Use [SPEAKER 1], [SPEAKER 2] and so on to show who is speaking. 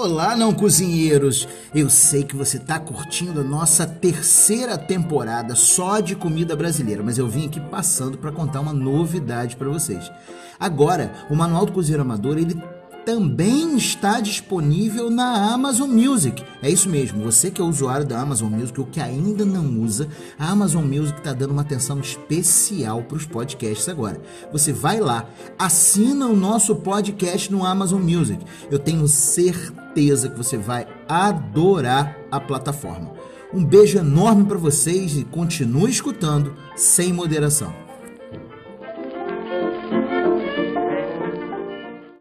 [SPEAKER 1] Olá, não cozinheiros! Eu sei que você está curtindo a nossa terceira temporada só de comida brasileira, mas eu vim aqui passando para contar uma novidade para vocês. Agora, o Manual do Cozinheiro Amador, ele também está disponível na Amazon Music. É isso mesmo, você que é usuário da Amazon Music ou que ainda não usa, a Amazon Music está dando uma atenção especial para os podcasts agora. Você vai lá, assina o nosso podcast no Amazon Music. Eu tenho certeza que você vai adorar a plataforma. Um beijo enorme para vocês e continue escutando sem moderação.